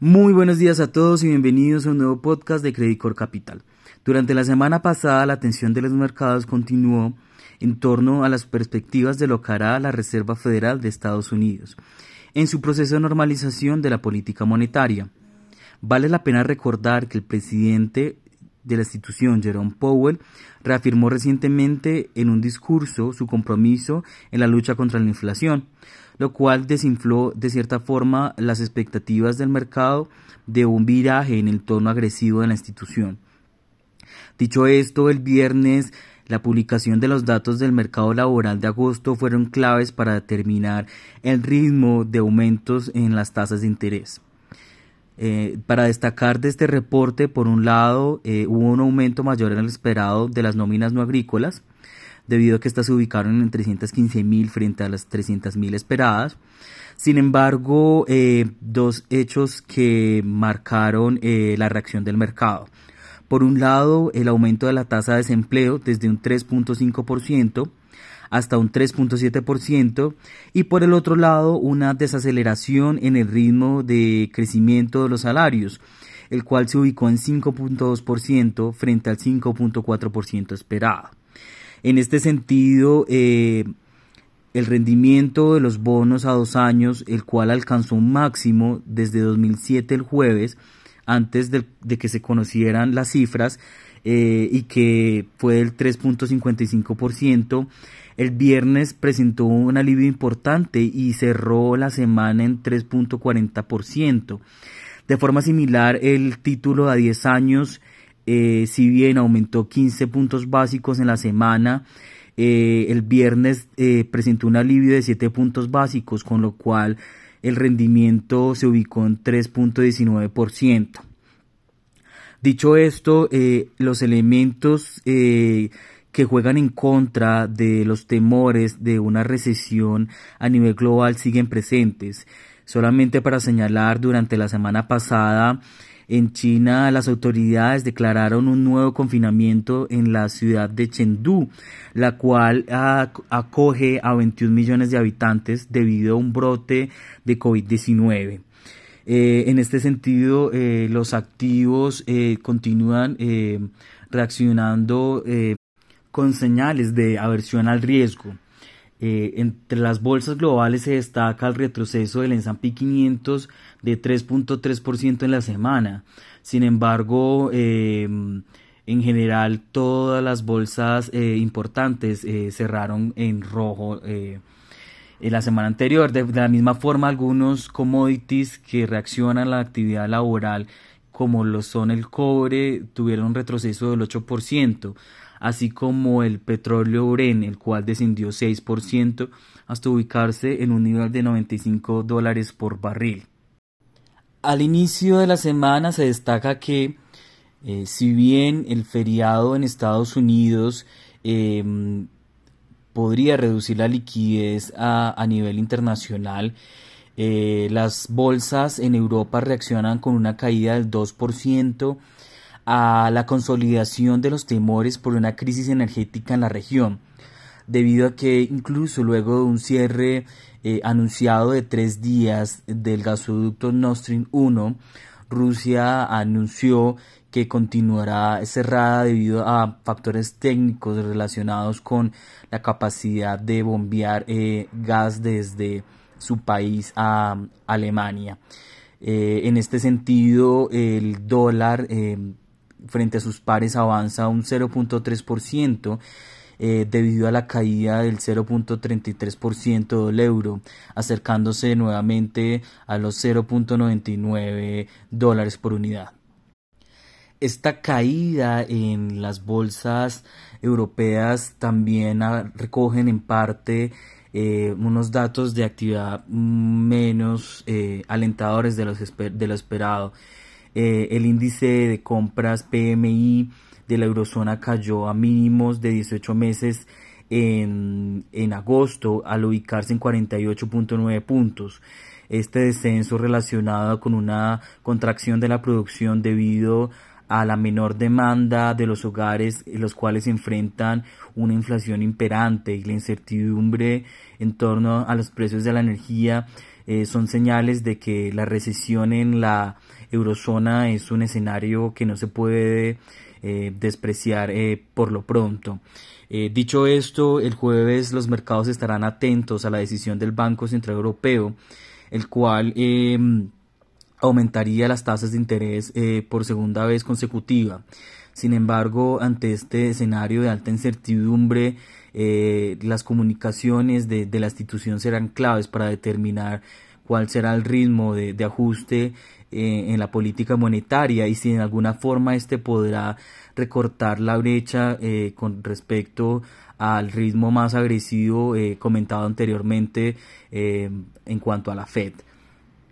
Muy buenos días a todos y bienvenidos a un nuevo podcast de Credicor Capital. Durante la semana pasada la atención de los mercados continuó en torno a las perspectivas de lo que hará la Reserva Federal de Estados Unidos en su proceso de normalización de la política monetaria. Vale la pena recordar que el presidente de la institución, Jerome Powell, reafirmó recientemente en un discurso su compromiso en la lucha contra la inflación, lo cual desinfló de cierta forma las expectativas del mercado de un viraje en el tono agresivo de la institución. Dicho esto, el viernes la publicación de los datos del mercado laboral de agosto fueron claves para determinar el ritmo de aumentos en las tasas de interés. Eh, para destacar de este reporte, por un lado, eh, hubo un aumento mayor en el esperado de las nóminas no agrícolas, debido a que estas se ubicaron en 315 mil frente a las 300 mil esperadas. Sin embargo, eh, dos hechos que marcaron la reacción del mercado. Por un lado, el aumento de la tasa de desempleo desde un 3.5%, hasta un 3.7% y por el otro lado una desaceleración en el ritmo de crecimiento de los salarios, el cual se ubicó en 5.2% frente al 5.4% esperado. En este sentido, eh, el rendimiento de los bonos a dos años, el cual alcanzó un máximo desde 2007 el jueves, antes de, que se conocieran las cifras, eh, y que fue del 3.55%, el viernes presentó un alivio importante y cerró la semana en 3.40%. De forma similar, el título a 10 años, eh, si bien aumentó 15 puntos básicos en la semana, eh, el viernes eh, presentó un alivio de 7 puntos básicos, con lo cual el rendimiento se ubicó en 3.19%. Dicho esto, los elementos que juegan en contra de los temores de una recesión a nivel global siguen presentes. Solamente para señalar, durante la semana pasada en China las autoridades declararon un nuevo confinamiento en la ciudad de Chengdu, la cual acoge a 21 millones de habitantes debido a un brote de COVID-19. Eh, en este sentido, eh, los activos eh, continúan reaccionando con señales de aversión al riesgo. Entre las bolsas globales se destaca el retroceso del S&P 500 de 3.3% en la semana. Sin embargo, en general todas las bolsas importantes cerraron en rojo en la semana anterior. De, la misma forma, algunos commodities que reaccionan a la actividad laboral, como lo son el cobre, tuvieron un retroceso del 8% así como el petróleo Uren, el cual descendió 6% hasta ubicarse en un nivel de 95 dólares por barril. Al inicio de la semana se destaca que eh, si bien el feriado en Estados Unidos em, podría reducir la liquidez a, nivel internacional, eh, las bolsas en Europa reaccionan con una caída del 2% a la consolidación de los temores por una crisis energética en la región, debido a que incluso luego de un cierre eh, anunciado de tres días del gasoducto Nord Stream 1, Rusia anunció que continuará cerrada debido a factores técnicos relacionados con la capacidad de bombear eh, gas desde su país a Alemania. Eh, en este sentido, el dólar frente a sus pares avanza un 0.3%. Eh, debido a la caída del 0.33% del euro, acercándose nuevamente a los 0.99 dólares por unidad. Esta caída en las bolsas europeas también recogen en parte eh, unos datos de actividad menos eh, alentadores de, los de lo esperado eh, el índice de compras PMI de la eurozona cayó a mínimos de 18 meses en, en agosto al ubicarse en 48.9 puntos. Este descenso relacionado con una contracción de la producción debido a la menor demanda de los hogares, los cuales enfrentan una inflación imperante y la incertidumbre en torno a los precios de la energía son señales de que la recesión en la eurozona es un escenario que no se puede despreciar por lo pronto. dicho esto, el jueves los mercados estarán atentos a la decisión del Banco Central Europeo, el cual aumentaría las tasas de interés por segunda vez consecutiva. Sin embargo, ante este escenario de alta incertidumbre, eh, las comunicaciones de, la institución serán claves para determinar cuál será el ritmo de, ajuste eh, en la política monetaria y si en alguna forma este podrá recortar la brecha eh, con respecto al ritmo más agresivo comentado anteriormente en cuanto a la Fed.